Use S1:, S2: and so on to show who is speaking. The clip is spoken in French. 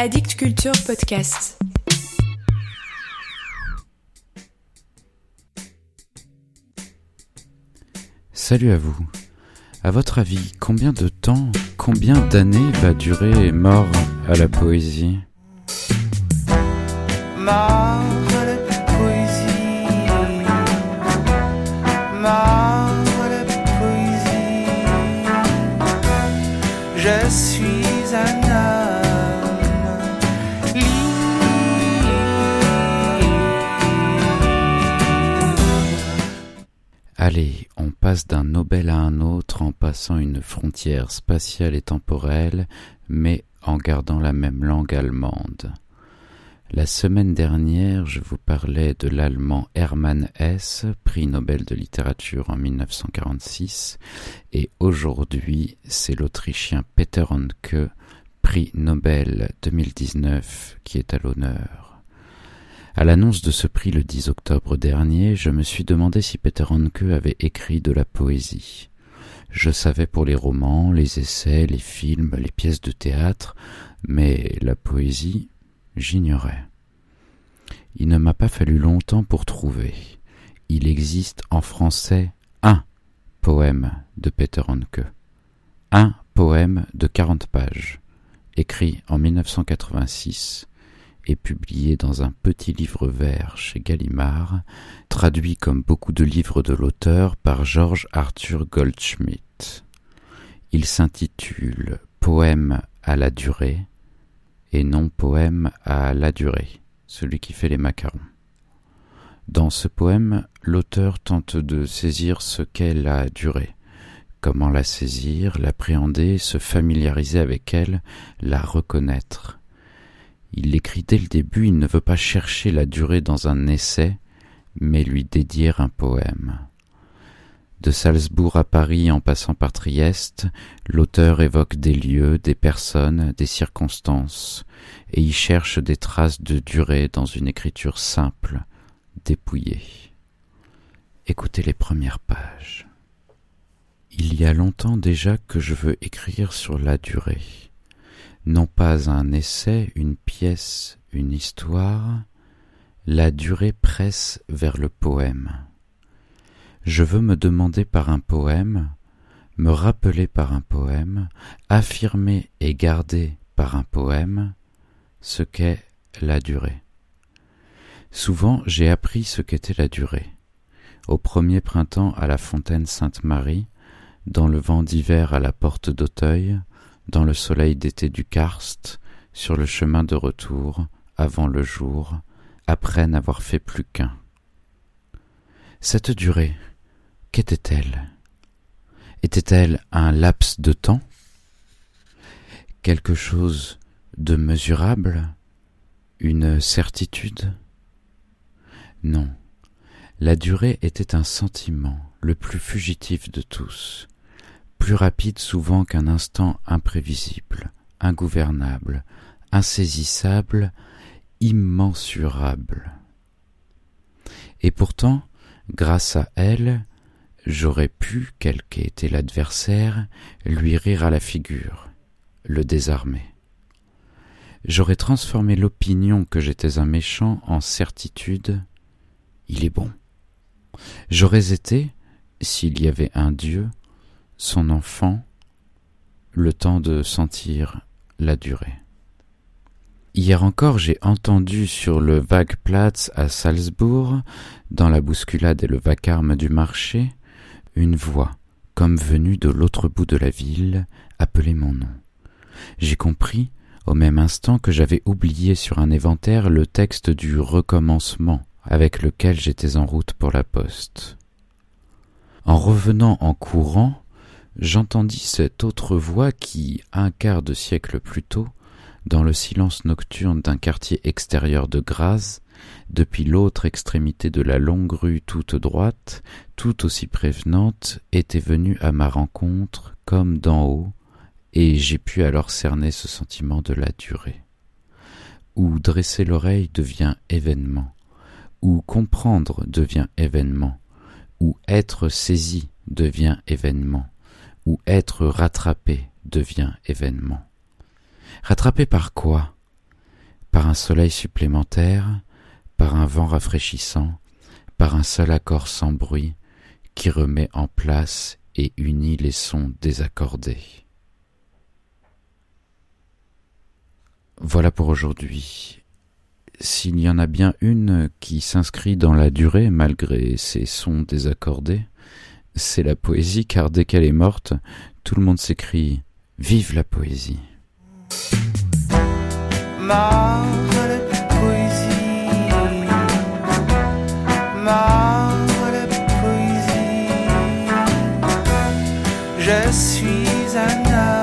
S1: Addict Culture Podcast.
S2: Salut à vous. À votre avis, combien de temps, combien d'années va durer Mort à la poésie?
S3: Mort
S2: On passe d'un Nobel à un autre en passant une frontière spatiale et temporelle, mais en gardant la même langue allemande. La semaine dernière, je vous parlais de l'allemand Hermann Hesse, prix Nobel de littérature en 1946, et aujourd'hui, c'est l'Autrichien Peter Handke, prix Nobel 2019, qui est à l'honneur. À l'annonce de ce prix le 10 octobre dernier, je me suis demandé si Peter Handke avait écrit de la poésie. Je savais pour les romans, les essais, les films, les pièces de théâtre, mais la poésie, j'ignorais. Il ne m'a pas fallu longtemps pour trouver. Il existe en français un poème de Peter Handke. Un poème de 40 pages, écrit en 1986 publié dans un petit livre vert chez Gallimard, traduit comme beaucoup de livres de l'auteur par George Arthur Goldschmidt. Il s'intitule Poème à la durée et non poème à la durée, celui qui fait les macarons. Dans ce poème, l'auteur tente de saisir ce qu'est la durée, comment la saisir, l'appréhender, se familiariser avec elle, la reconnaître. Il l'écrit dès le début, il ne veut pas chercher la durée dans un essai, mais lui dédier un poème. De Salzbourg à Paris en passant par Trieste, l'auteur évoque des lieux, des personnes, des circonstances, et y cherche des traces de durée dans une écriture simple, dépouillée. Écoutez les premières pages. Il y a longtemps déjà que je veux écrire sur la durée. Non pas un essai, une pièce, une histoire, la durée presse vers le poème je veux me demander par un poème, me rappeler par un poème, affirmer et garder par un poème ce qu'est la durée. Souvent j'ai appris ce qu'était la durée. Au premier printemps à la fontaine Sainte-Marie, dans le vent d'hiver à la porte d'Auteuil, dans le soleil d'été du Karst, sur le chemin de retour, avant le jour, après n'avoir fait plus qu'un. Cette durée, Qu'était-elle? Était-elle un laps de temps? Quelque chose de mesurable? Une certitude? Non. La durée était un sentiment, le plus fugitif de tous, plus rapide souvent qu'un instant imprévisible, ingouvernable, insaisissable, immensurable. Et pourtant, grâce à elle, J'aurais pu, quel été l'adversaire, lui rire à la figure, le désarmer. J'aurais transformé l'opinion que j'étais un méchant en certitude, il est bon. J'aurais été, s'il y avait un Dieu, son enfant, le temps de sentir la durée. Hier encore, j'ai entendu sur le Wagplatz à Salzbourg, dans la bousculade et le vacarme du marché, une voix, comme venue de l'autre bout de la ville, appelait mon nom. J'ai compris, au même instant que j'avais oublié sur un éventaire le texte du recommencement avec lequel j'étais en route pour la poste. En revenant en courant, j'entendis cette autre voix qui, un quart de siècle plus tôt, dans le silence nocturne d'un quartier extérieur de Graz, depuis l'autre extrémité de la longue rue toute droite, tout aussi prévenante, était venue à ma rencontre comme d'en haut, et j'ai pu alors cerner ce sentiment de la durée. Où dresser l'oreille devient événement, où comprendre devient événement, où être saisi devient événement, où être rattrapé devient événement. Rattrapé par quoi? Par un soleil supplémentaire, par un vent rafraîchissant, par un seul accord sans bruit qui remet en place et unit les sons désaccordés. Voilà pour aujourd'hui. S'il y en a bien une qui s'inscrit dans la durée malgré ses sons désaccordés, c'est la poésie, car dès qu'elle est morte, tout le monde s'écrie Vive la poésie.
S3: Poésie. Je suis un homme.